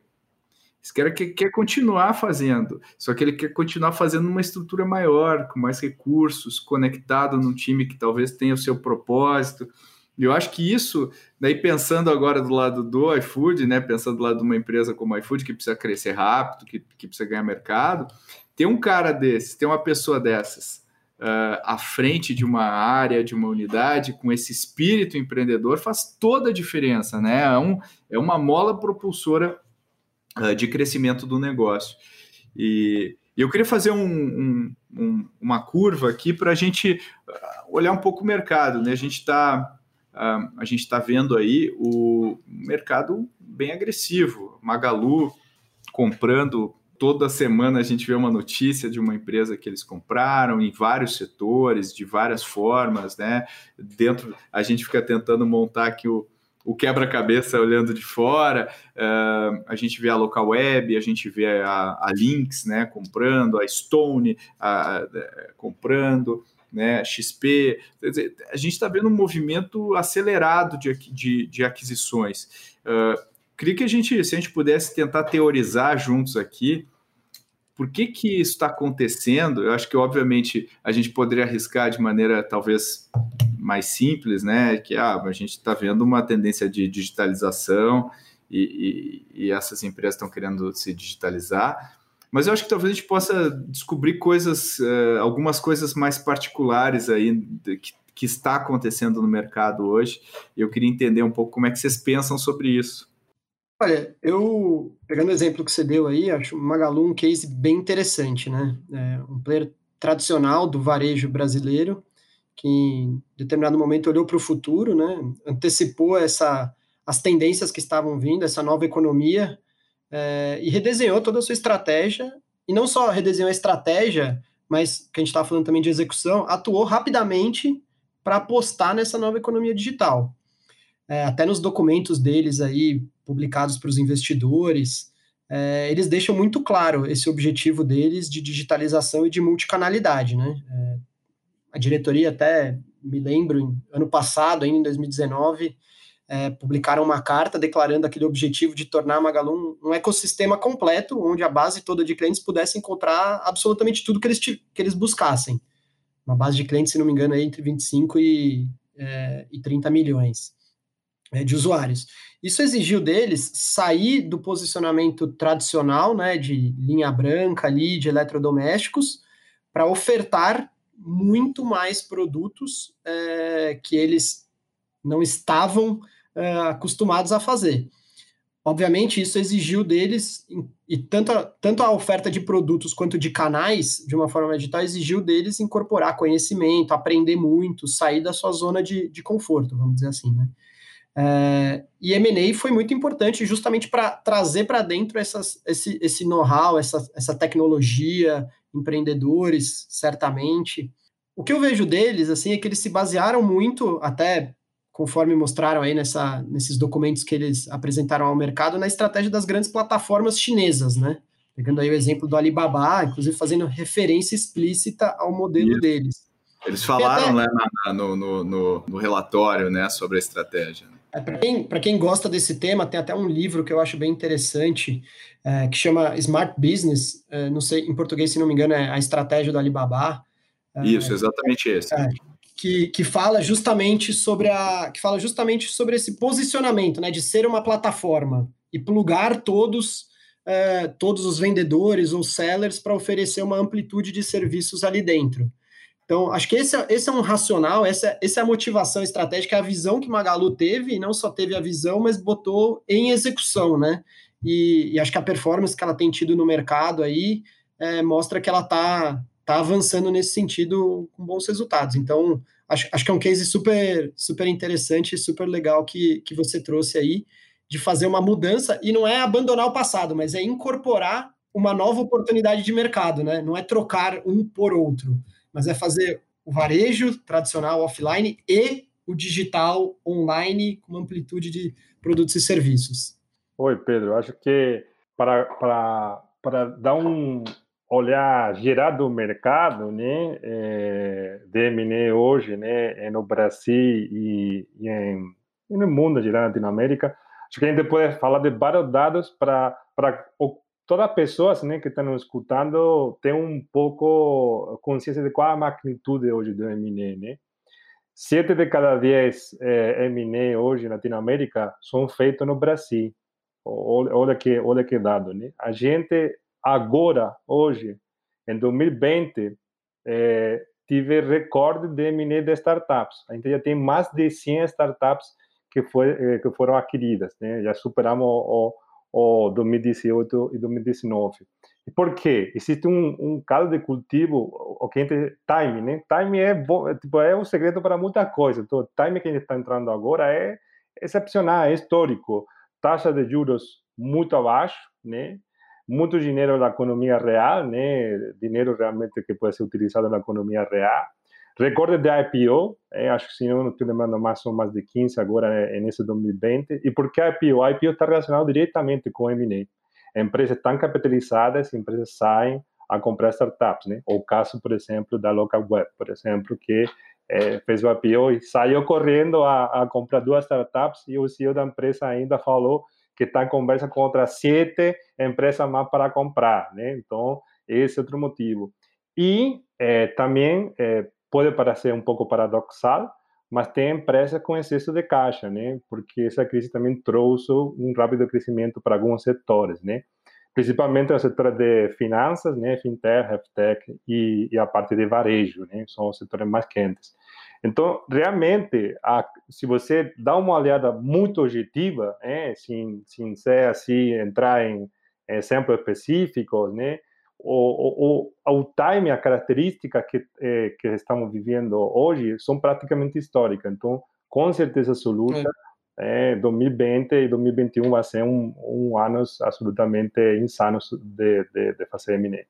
Speaker 2: Esse cara quer, quer continuar fazendo, só que ele quer continuar fazendo uma estrutura maior, com mais recursos, conectado num time que talvez tenha o seu propósito. E eu acho que isso, daí pensando agora do lado do iFood, né, pensando do lado de uma empresa como o iFood, que precisa crescer rápido, que, que precisa ganhar mercado, ter um cara desse, ter uma pessoa dessas uh, à frente de uma área, de uma unidade, com esse espírito empreendedor, faz toda a diferença, né? É, um, é uma mola propulsora uh, de crescimento do negócio. E, eu queria fazer um, um, um, uma curva aqui para a gente olhar um pouco o mercado, né? A gente está uh, a gente está vendo aí o mercado bem agressivo. Magalu comprando toda semana a gente vê uma notícia de uma empresa que eles compraram em vários setores, de várias formas, né? Dentro a gente fica tentando montar aqui o, o quebra-cabeça olhando de fora, uh, a gente vê a local web, a gente vê a, a Lynx, né, comprando, a Stone a, a, comprando, né, XP. A gente está vendo um movimento acelerado de, de, de aquisições. Uh, queria que a gente, se a gente pudesse tentar teorizar juntos aqui, por que que isso está acontecendo? Eu acho que, obviamente, a gente poderia arriscar de maneira talvez mais simples, né? Que ah, a gente está vendo uma tendência de digitalização e, e, e essas empresas estão querendo se digitalizar. Mas eu acho que talvez a gente possa descobrir coisas, uh, algumas coisas mais particulares aí que, que está acontecendo no mercado hoje. Eu queria entender um pouco como é que vocês pensam sobre isso.
Speaker 3: Olha, eu, pegando o exemplo que você deu aí, acho o Magalu um case bem interessante, né? É um player tradicional do varejo brasileiro, que em determinado momento olhou para o futuro, né? Antecipou essa, as tendências que estavam vindo, essa nova economia, é, e redesenhou toda a sua estratégia, e não só redesenhou a estratégia, mas que a gente estava falando também de execução, atuou rapidamente para apostar nessa nova economia digital. É, até nos documentos deles aí, publicados para os investidores, é, eles deixam muito claro esse objetivo deles de digitalização e de multicanalidade, né? É, a diretoria até, me lembro, ano passado, ainda em 2019, é, publicaram uma carta declarando aquele objetivo de tornar a Magalu um, um, ecossistema completo, onde a base toda de clientes pudesse encontrar absolutamente tudo que eles, que eles buscassem. Uma base de clientes, se não me engano, aí entre 25 e, é, e 30 milhões é, de usuários. Isso exigiu deles sair do posicionamento tradicional, né, de linha branca ali, de eletrodomésticos, para ofertar muito mais produtos é, que eles não estavam é, acostumados a fazer. Obviamente, isso exigiu deles, e tanto a, tanto a oferta de produtos quanto de canais, de uma forma digital, exigiu deles incorporar conhecimento, aprender muito, sair da sua zona de, de conforto, vamos dizer assim, né? É, e M&A foi muito importante justamente para trazer para dentro essas, esse, esse know-how, essa, essa tecnologia, empreendedores, certamente. O que eu vejo deles, assim, é que eles se basearam muito, até conforme mostraram aí nessa, nesses documentos que eles apresentaram ao mercado, na estratégia das grandes plataformas chinesas, né? Pegando aí o exemplo do Alibaba, inclusive fazendo referência explícita ao modelo Isso. deles.
Speaker 2: Eles falaram até... né, no, no, no, no, relatório né, sobre a estratégia. Né?
Speaker 3: É, Para quem, quem gosta desse tema, tem até um livro que eu acho bem interessante, é, que chama Smart Business, é, não sei, em português, se não me engano, é A Estratégia do Alibaba.
Speaker 2: É, Isso, exatamente esse.
Speaker 3: É, que, que fala justamente sobre a que fala justamente sobre esse posicionamento, né, de ser uma plataforma e plugar todos é, todos os vendedores ou sellers para oferecer uma amplitude de serviços ali dentro. Então, acho que esse é, esse é um racional, essa, essa é a motivação estratégica, a visão que Magalu teve, e não só teve a visão, mas botou em execução, né? E, e acho que a performance que ela tem tido no mercado aí é, mostra que ela está tá avançando nesse sentido com bons resultados. Então, acho, acho que é um case super, super interessante, super legal que, que você trouxe aí, de fazer uma mudança, e não é abandonar o passado, mas é incorporar uma nova oportunidade de mercado, né? Não é trocar um por outro mas é fazer o varejo tradicional offline e o digital online com uma amplitude de produtos e serviços.
Speaker 4: Oi, Pedro. Acho que para, para, para dar um olhar geral do mercado, né, é, de M&A hoje, né, é no Brasil e, e, em, e no mundo geral, Latinoamérica, acho que a gente pode falar de vários dados para para toda pessoa né, que está nos escutando tem um pouco consciência de qual a magnitude hoje do M&A, né? Sete de cada dez é, M&A hoje na Latinoamérica são feitos no Brasil. Olha que, olha que dado, né? A gente agora, hoje, em 2020, é, tive recorde de M&A de startups. A gente já tem mais de 100 startups que, foi, que foram adquiridas, né? Já superamos o, ou 2018 e 2019. E por quê? Existe um, um caldo de cultivo, o que a gente, time, né? Time é, é, tipo, é o segredo para muita coisa. Então, o time que a gente está entrando agora é excepcional, é histórico. Taxa de juros muito abaixo, né? Muito dinheiro da economia real, né? Dinheiro realmente que pode ser utilizado na economia real Recorde de IPO, é, acho que se não estou lembrando mais, são mais de 15 agora é, nesse 2020. E por que IPO? A IPO está relacionado diretamente com M&A. Empresas estão capitalizadas, empresas saem a comprar startups, né? O caso, por exemplo, da Local Web, por exemplo, que é, fez o IPO e saiu correndo a, a comprar duas startups e o CEO da empresa ainda falou que está em conversa com outras sete empresas mais para comprar, né? Então, esse é outro motivo. E é, também é, pode parecer um pouco paradoxal, mas tem empresas com excesso de caixa, né? Porque essa crise também trouxe um rápido crescimento para alguns setores, né? Principalmente o setor de finanças, né? Fintech, healthtech e, e a parte de varejo, né? São os setores mais quentes. Então, realmente, a, se você dá uma olhada muito objetiva, né? Sem, sem ser assim, entrar em exemplos específicos, né? O, o, o time, a característica que, eh, que estamos vivendo hoje são praticamente históricas. Então, com certeza absoluta, é. Eh, 2020 e 2021 vai ser um, um anos absolutamente insanos de, de, de fazer M&A.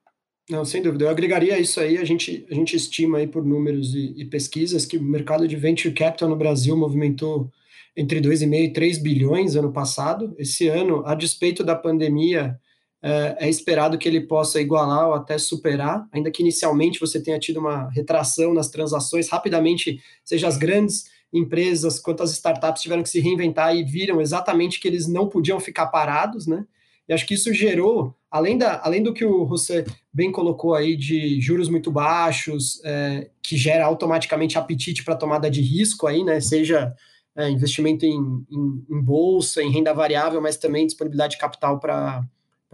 Speaker 3: Não, sem dúvida. Eu agregaria isso aí. A gente, a gente estima aí por números e, e pesquisas que o mercado de venture capital no Brasil movimentou entre 2,5 e 3 bilhões ano passado. Esse ano, a despeito da pandemia, é, é esperado que ele possa igualar ou até superar, ainda que inicialmente você tenha tido uma retração nas transações, rapidamente, seja as grandes empresas, quantas startups tiveram que se reinventar e viram exatamente que eles não podiam ficar parados, né? E acho que isso gerou, além, da, além do que o José bem colocou aí de juros muito baixos, é, que gera automaticamente apetite para tomada de risco aí, né? Seja é, investimento em, em, em, bolsa, em renda variável, mas também disponibilidade de capital para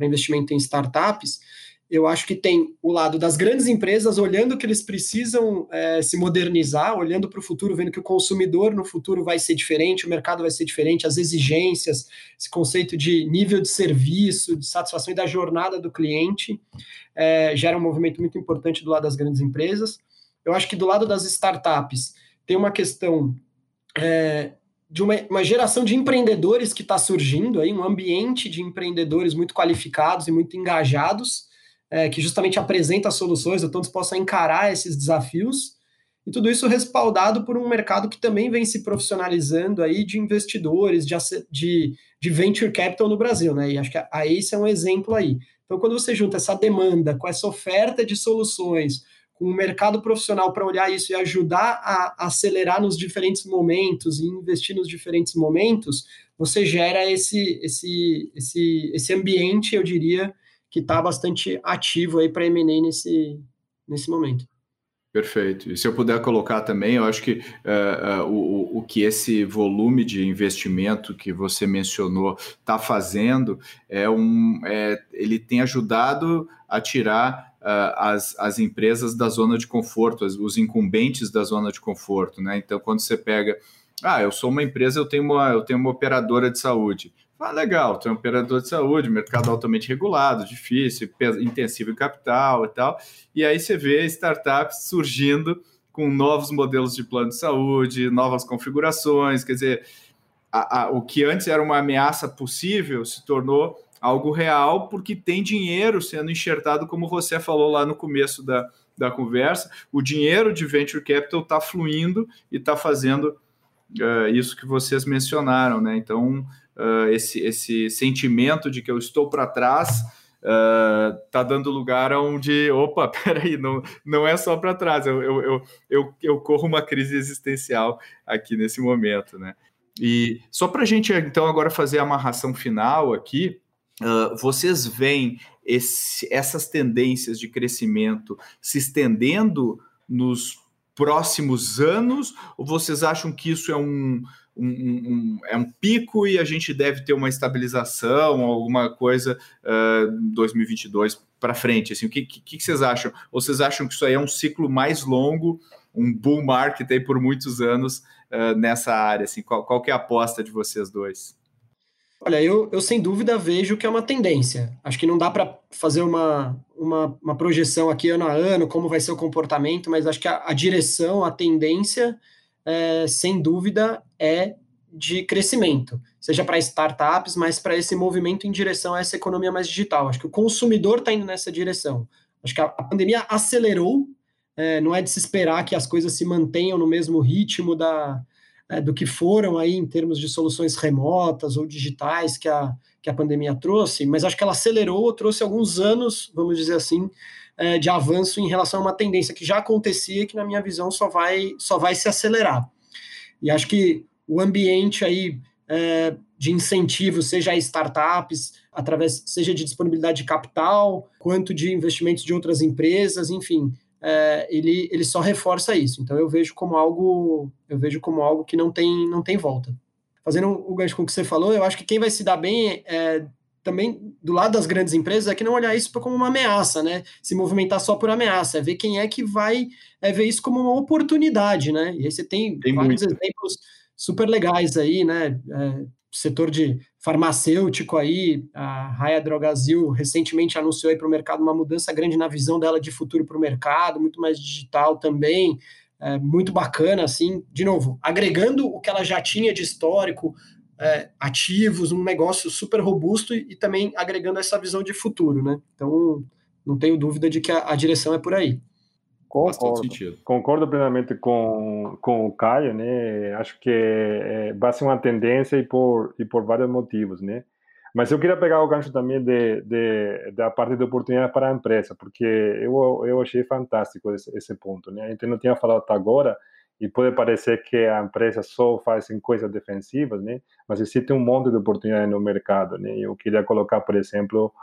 Speaker 3: investimento em startups eu acho que tem o lado das grandes empresas olhando que eles precisam é, se modernizar, olhando para o futuro, vendo que o consumidor no futuro vai ser diferente, o mercado vai ser diferente, as exigências, esse conceito de nível de serviço, de satisfação e da jornada do cliente, é, gera um movimento muito importante do lado das grandes empresas. Eu acho que do lado das startups tem uma questão é, de uma, uma, geração de empreendedores que está surgindo aí, um ambiente de empreendedores muito qualificados e muito engajados é, que justamente apresenta soluções, estão dispostos a encarar esses desafios, e tudo isso respaldado por um mercado que também vem se profissionalizando aí de investidores, de, de, de venture capital no Brasil, né? E acho que a, a ACE é um exemplo aí. Então, quando você junta essa demanda com essa oferta de soluções, com o mercado profissional para olhar isso e ajudar a acelerar nos diferentes momentos e investir nos diferentes momentos, você gera esse, esse, esse, esse ambiente, eu diria, que está bastante ativo aí para M&A nesse, nesse momento.
Speaker 2: Perfeito. E se eu puder colocar também, eu acho que uh, uh, o, o que esse volume de investimento que você mencionou está fazendo é um, é, ele tem ajudado a tirar as, as empresas da zona de conforto, as, os incumbentes da zona de conforto, né? Então, quando você pega, ah, eu sou uma empresa, eu tenho uma, eu tenho uma operadora de saúde. Ah, legal, tem um operador de saúde, mercado altamente regulado, difícil, intensivo em capital e tal. E aí você vê startups surgindo com novos modelos de plano de saúde, novas configurações, quer dizer, a, a, o que antes era uma ameaça possível se tornou algo real porque tem dinheiro sendo enxertado, como você falou lá no começo da, da conversa, o dinheiro de venture capital está fluindo e está fazendo uh, isso que vocês mencionaram, né? Então, uh, esse, esse sentimento de que eu estou para trás uh, dando lugar a onde, opa, [laughs] peraí, não, não é só para trás, eu, eu, eu, eu, eu corro uma crise existencial aqui nesse momento, né? E só para a gente, então, agora fazer a amarração final aqui, uh, vocês veem esse, essas tendências de crescimento se estendendo nos próximos anos, ou vocês acham que isso é um, um, um, é um pico e a gente deve ter uma estabilização, alguma coisa uh, 2022 para frente? Assim, o que, que, que, vocês acham? Ou vocês acham que isso aí é um ciclo mais longo, um bull market aí por muitos anos uh, nessa área? Assim, qual, qual é a aposta de vocês dois?
Speaker 3: Olha, eu, eu sem dúvida vejo que é uma tendência. Acho que não dá para fazer uma, uma, uma, projeção aqui ano a ano, como vai ser o comportamento, mas acho que a, a direção, a tendência é, sem dúvida, é de crescimento, seja para startups, mas para esse movimento em direção a essa economia mais digital. Acho que o consumidor está indo nessa direção. Acho que a, a pandemia acelerou, é, não é de se esperar que as coisas se mantenham no mesmo ritmo da, é, do que foram aí em termos de soluções remotas ou digitais que a, que a pandemia trouxe, mas acho que ela acelerou, trouxe alguns anos, vamos dizer assim, é, de avanço em relação a uma tendência que já acontecia e que, na minha visão, só vai, só vai se acelerar. E acho que o ambiente aí é, de incentivo, seja a startups, através, seja de disponibilidade de capital, quanto de investimentos de outras empresas, enfim, é, ele, ele só reforça isso. Então eu vejo como algo, eu vejo como algo que não tem, não tem volta. Fazendo o gancho com o que você falou, eu acho que quem vai se dar bem é, também do lado das grandes empresas é que não olhar isso como uma ameaça, né? Se movimentar só por ameaça, é ver quem é que vai é ver isso como uma oportunidade, né? E aí você tem, tem vários muito. exemplos super legais aí, né? É, setor de farmacêutico aí, a Raia Drogazil recentemente anunciou para o mercado uma mudança grande na visão dela de futuro para o mercado, muito mais digital também, é, muito bacana, assim, de novo, agregando o que ela já tinha de histórico, é, ativos, um negócio super robusto e, e, também agregando essa visão de futuro, né? Então, não tenho dúvida de que a, a direção é por aí.
Speaker 4: Concordo, concordo plenamente com, com o Caio, né? Acho que é, vai ser uma tendência e por, e por vários motivos, né? Mas eu queria pegar o gancho também de, de, da parte de oportunidade para a empresa, porque eu, eu achei fantástico esse, esse ponto, né? A gente não tinha falado até agora, E pode parecer que a empresa só faz coisas defensivas, né? Mas existe um monte de oportunidades no mercado, né? Eu queria colocar, por exemplo,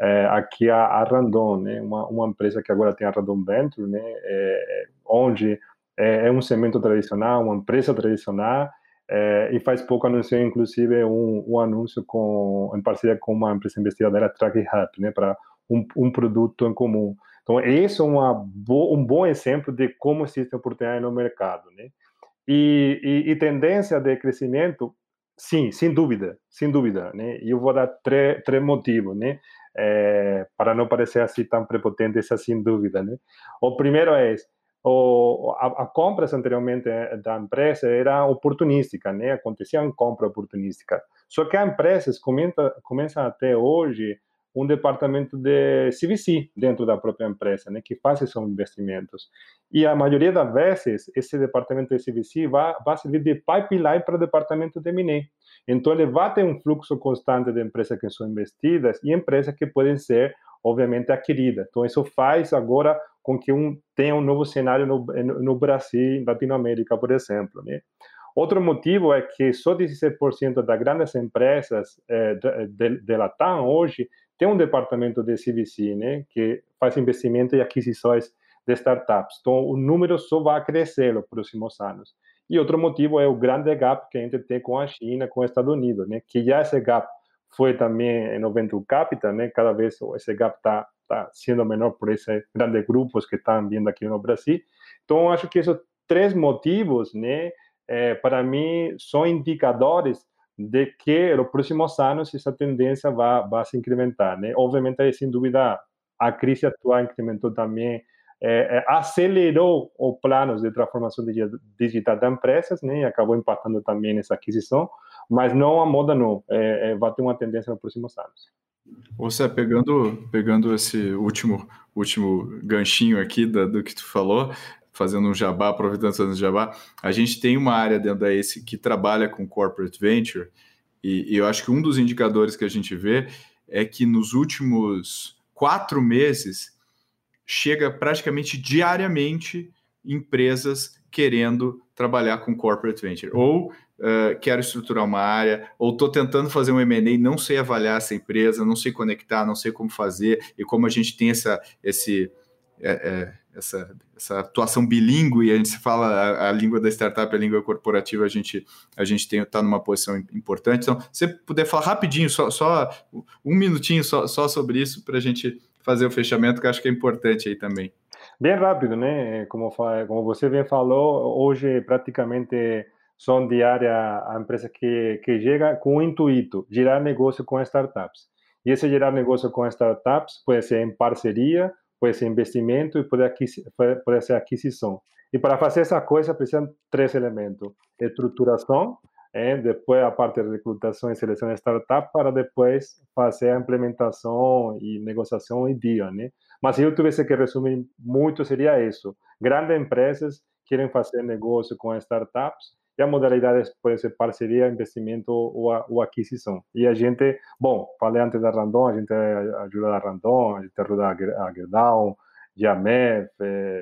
Speaker 4: é, aqui a, a, Randon, né? Uma, uma empresa que agora tem a Randon Venture, né? É, onde é, é, um segmento tradicional, uma empresa tradicional, é, e faz pouco anunciou, inclusive, um, um anúncio com, em parceria com uma empresa investidora, Track Hub, né? Para um, um produto em comum. Então, esse é uma bo um bom exemplo de como existe oportunidade no mercado, né? E, e, e, tendência de crescimento, sim, sem dúvida, sem dúvida, né? Eu vou dar três, três motivos, né? É, para não parecer assim tão prepotente, essa sem dúvida, né? O primeiro é o, a, a compras anteriormente da empresa era oportunística, né? Aconteciam compra oportunística. Só que as empresas começam, começam até hoje um departamento de CVC dentro da própria empresa, né, que faz esses investimentos. E a maioria das vezes, esse departamento de CVC vai, vai servir de pipeline para o departamento de M&A. Então, ele vai ter um fluxo constante de empresas que são investidas e empresas que podem ser, obviamente, adquiridas. Então, isso faz agora com que um, tenha um novo cenário no, no Brasil, Latinoamérica, por exemplo. Né? Outro motivo é que só 16% das grandes empresas eh, de, de, de Latam hoje tem um departamento de CVC, né, que faz investimento e aquisições de startups. Então, o número só vai crescer nos próximos anos. E outro motivo é o grande gap que a gente tem com a China, com os Estados Unidos, né, que já esse gap foi também no venture capital, né, cada vez esse gap está tá sendo menor por esses grandes grupos que estão vindo aqui no Brasil. Então, acho que esses três motivos, né, é, para mim, são indicadores de que nos próximos anos essa tendência vai, vai se incrementar. Né? Obviamente, sem dúvida, a crise atual incrementou também, é, acelerou os planos de transformação digital das empresas né? e acabou impactando também nessa aquisição, mas não a moda não, é, é, vai ter uma tendência nos próximos anos.
Speaker 2: Você pegando pegando esse último último ganchinho aqui da, do que tu falou, fazendo um jabá, aproveitando fazendo jabá, a gente tem uma área dentro da ACE que trabalha com corporate venture, e, e, eu acho que um dos indicadores que a gente vê é que nos últimos quatro meses chega praticamente diariamente empresas querendo trabalhar com corporate venture. Ou uh, quero estruturar uma área, ou estou tentando fazer um M&A, não sei avaliar essa empresa, não sei conectar, não sei como fazer, e como a gente tem essa, esse... É, é, essa, essa atuação bilíngue, a gente se fala a, a, língua da startup, a língua corporativa, a gente a gente está numa posição importante. Então, se você puder falar rapidinho, só, só um minutinho só, só sobre isso, para a gente fazer o fechamento, que acho que é importante aí também.
Speaker 4: Bem rápido, né? Como, como você bem falou, hoje praticamente são diárias a empresa que, que chega com o intuito, gerar negócio com startups. E esse gerar negócio com startups pode ser em parceria, pode ser investimento e pode, pode ser aquisição. E para fazer essa coisa, precisam três elementos: estruturação, é, depois a parte de recrutação e seleção de startup, para depois fazer a implementação e negociação e dia, né? Mas se eu tivesse que resumir muito, seria isso. Grandes empresas querem fazer negócio com startups e a modalidade pode ser parceria, investimento ou, ou aquisição. E a gente, bom, falei antes da Randon, a gente ajuda a Randon, a gente ajuda a Gerdau, Jamef,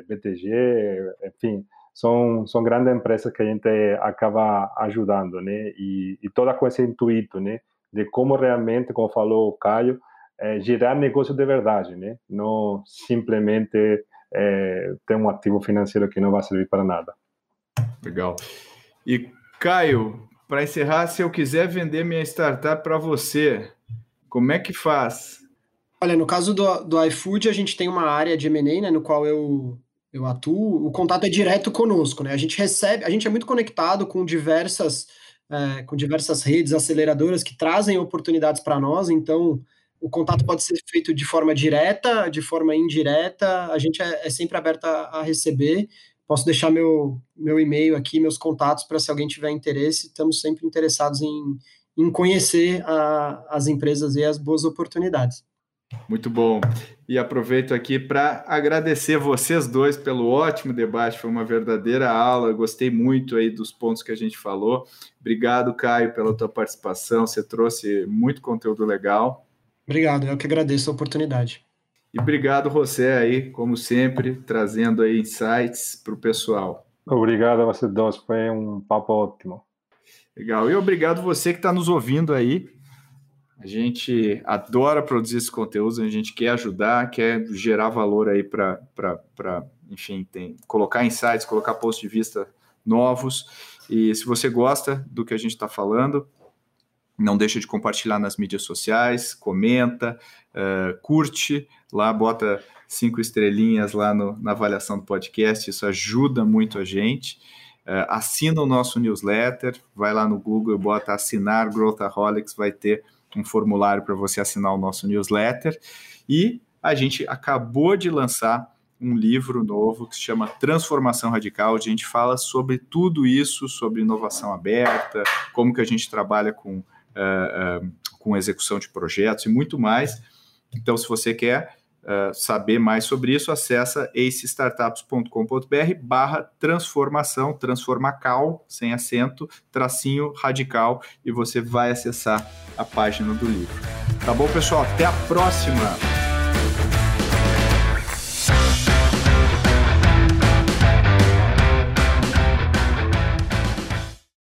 Speaker 4: BTG, enfim, são, são grandes empresas que a gente acaba ajudando, né? E, e toda com esse intuito, né? De como realmente, como falou o Caio, é, gerar negócio de verdade, né? Não simplesmente é, ter um ativo financeiro que não vai servir para nada.
Speaker 2: Legal. E Caio, para encerrar, se eu quiser vender minha startup para você, como é que faz?
Speaker 3: Olha, no caso do, do iFood, a gente tem uma área de M&A, né, no qual eu, eu atuo. O contato é direto conosco, né? A gente recebe, a gente é muito conectado com diversas, é, com diversas redes aceleradoras que trazem oportunidades para nós. Então, o contato pode ser feito de forma direta, de forma indireta. A gente é, é sempre aberto a, a receber. Posso deixar meu, meu e-mail aqui, meus contatos, para se alguém tiver interesse. Estamos sempre interessados em, em conhecer a, as empresas e as boas oportunidades.
Speaker 2: Muito bom. E aproveito aqui para agradecer vocês dois pelo ótimo debate. Foi uma verdadeira aula. Gostei muito aí dos pontos que a gente falou. Obrigado, Caio, pela tua participação. Você trouxe muito conteúdo legal.
Speaker 3: Obrigado, eu que agradeço a oportunidade.
Speaker 2: E obrigado você aí, como sempre, trazendo aí insights para o pessoal.
Speaker 4: Obrigado a vocês dois, foi um papo ótimo.
Speaker 2: Legal, e obrigado você que está nos ouvindo aí. A gente adora produzir esse conteúdo, a gente quer ajudar, quer gerar valor aí para, enfim, tem, colocar insights, colocar pontos de vista novos. E se você gosta do que a gente está falando, não deixa de compartilhar nas mídias sociais, comenta, uh, curte lá, bota cinco estrelinhas lá no, na avaliação do podcast, isso ajuda muito a gente. Uh, assina o nosso newsletter, vai lá no Google, bota assinar Growthaholics, vai ter um formulário para você assinar o nosso newsletter. E a gente acabou de lançar um livro novo que se chama Transformação Radical. A gente fala sobre tudo isso, sobre inovação aberta, como que a gente trabalha com, uh, uh, com execução de projetos e muito mais. Então, se você quer uh, saber mais sobre isso, acessa acestartups.com.br barra transformação, transformacal, sem acento, tracinho radical, e você vai acessar a página do livro. Tá bom, pessoal? Até a próxima!